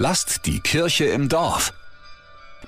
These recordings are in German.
Lasst die Kirche im Dorf.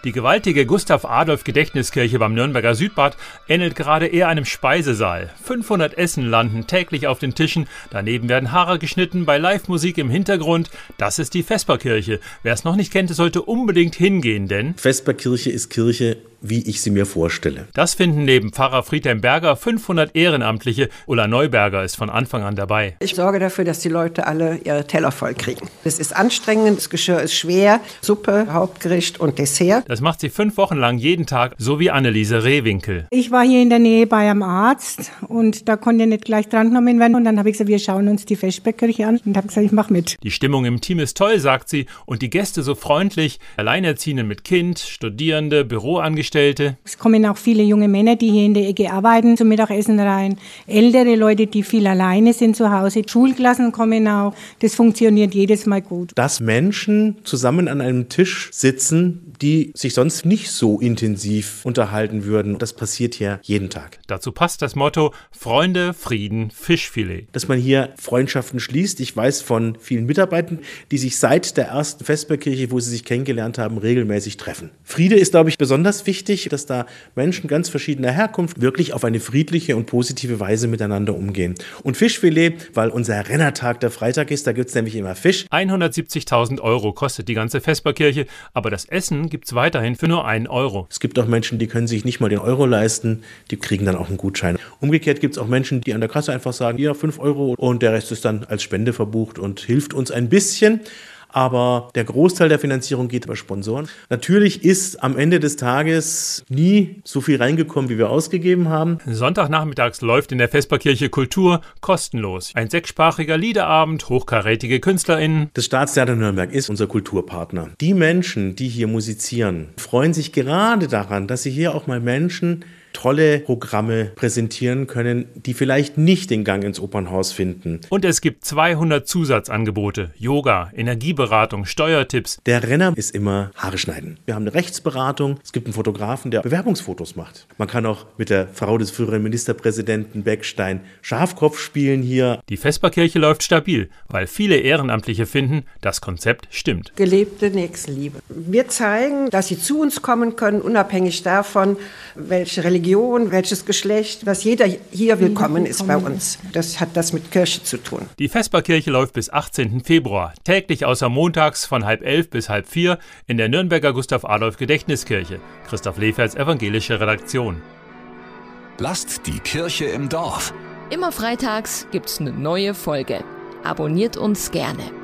Die gewaltige Gustav-Adolf-Gedächtniskirche beim Nürnberger Südbad ähnelt gerade eher einem Speisesaal. 500 Essen landen täglich auf den Tischen, daneben werden Haare geschnitten, bei Live-Musik im Hintergrund. Das ist die Vesperkirche. Wer es noch nicht kennt, sollte unbedingt hingehen, denn Vesperkirche ist Kirche wie ich sie mir vorstelle. Das finden neben Pfarrer Friedhelm Berger 500 Ehrenamtliche. Ulla Neuberger ist von Anfang an dabei. Ich sorge dafür, dass die Leute alle ihre Teller voll kriegen. Es ist anstrengend, das Geschirr ist schwer, Suppe, Hauptgericht und Dessert. Das macht sie fünf Wochen lang jeden Tag, so wie Anneliese Rehwinkel. Ich war hier in der Nähe bei einem Arzt und da konnte nicht gleich drangenommen werden. Und dann habe ich gesagt, wir schauen uns die Vesperkirche an und habe gesagt, ich mache mit. Die Stimmung im Team ist toll, sagt sie, und die Gäste so freundlich. Alleinerziehende mit Kind, Studierende, Büroangestellte Angestellte. Es kommen auch viele junge Männer, die hier in der Ecke arbeiten, zum Mittagessen rein. Ältere Leute, die viel alleine sind zu Hause. Schulklassen kommen auch. Das funktioniert jedes Mal gut. Dass Menschen zusammen an einem Tisch sitzen, die sich sonst nicht so intensiv unterhalten würden, das passiert hier jeden Tag. Dazu passt das Motto Freunde, Frieden, Fischfilet. Dass man hier Freundschaften schließt. Ich weiß von vielen Mitarbeitern, die sich seit der ersten Vesperkirche, wo sie sich kennengelernt haben, regelmäßig treffen. Friede ist, glaube ich, besonders wichtig wichtig, dass da Menschen ganz verschiedener Herkunft wirklich auf eine friedliche und positive Weise miteinander umgehen. Und Fischfilet, weil unser Rennertag der Freitag ist, da gibt es nämlich immer Fisch. 170.000 Euro kostet die ganze Vesperkirche, aber das Essen gibt es weiterhin für nur einen Euro. Es gibt auch Menschen, die können sich nicht mal den Euro leisten, die kriegen dann auch einen Gutschein. Umgekehrt gibt es auch Menschen, die an der Kasse einfach sagen, ja, 5 Euro und der Rest ist dann als Spende verbucht und hilft uns ein bisschen aber der Großteil der Finanzierung geht über Sponsoren. Natürlich ist am Ende des Tages nie so viel reingekommen, wie wir ausgegeben haben. Sonntagnachmittags läuft in der Vesperkirche Kultur kostenlos. Ein sechssprachiger Liederabend, hochkarätige KünstlerInnen. Das Staatstheater Nürnberg ist unser Kulturpartner. Die Menschen, die hier musizieren, freuen sich gerade daran, dass sie hier auch mal Menschen tolle Programme präsentieren können, die vielleicht nicht den Gang ins Opernhaus finden. Und es gibt 200 Zusatzangebote. Yoga, Energieberatung, Steuertipps. Der Renner ist immer Haare schneiden. Wir haben eine Rechtsberatung. Es gibt einen Fotografen, der Bewerbungsfotos macht. Man kann auch mit der Frau des früheren Ministerpräsidenten Beckstein Schafkopf spielen hier. Die Vesperkirche läuft stabil, weil viele Ehrenamtliche finden, das Konzept stimmt. Gelebte Nächstenliebe. Wir zeigen, dass sie zu uns kommen können, unabhängig davon, welche Religion Religion, welches Geschlecht, dass jeder hier willkommen ist bei uns. Das hat das mit Kirche zu tun. Die Vesperkirche läuft bis 18. Februar, täglich außer montags von halb elf bis halb vier in der Nürnberger Gustav Adolf Gedächtniskirche. Christoph Leferts evangelische Redaktion. Lasst die Kirche im Dorf. Immer freitags gibt's eine neue Folge. Abonniert uns gerne.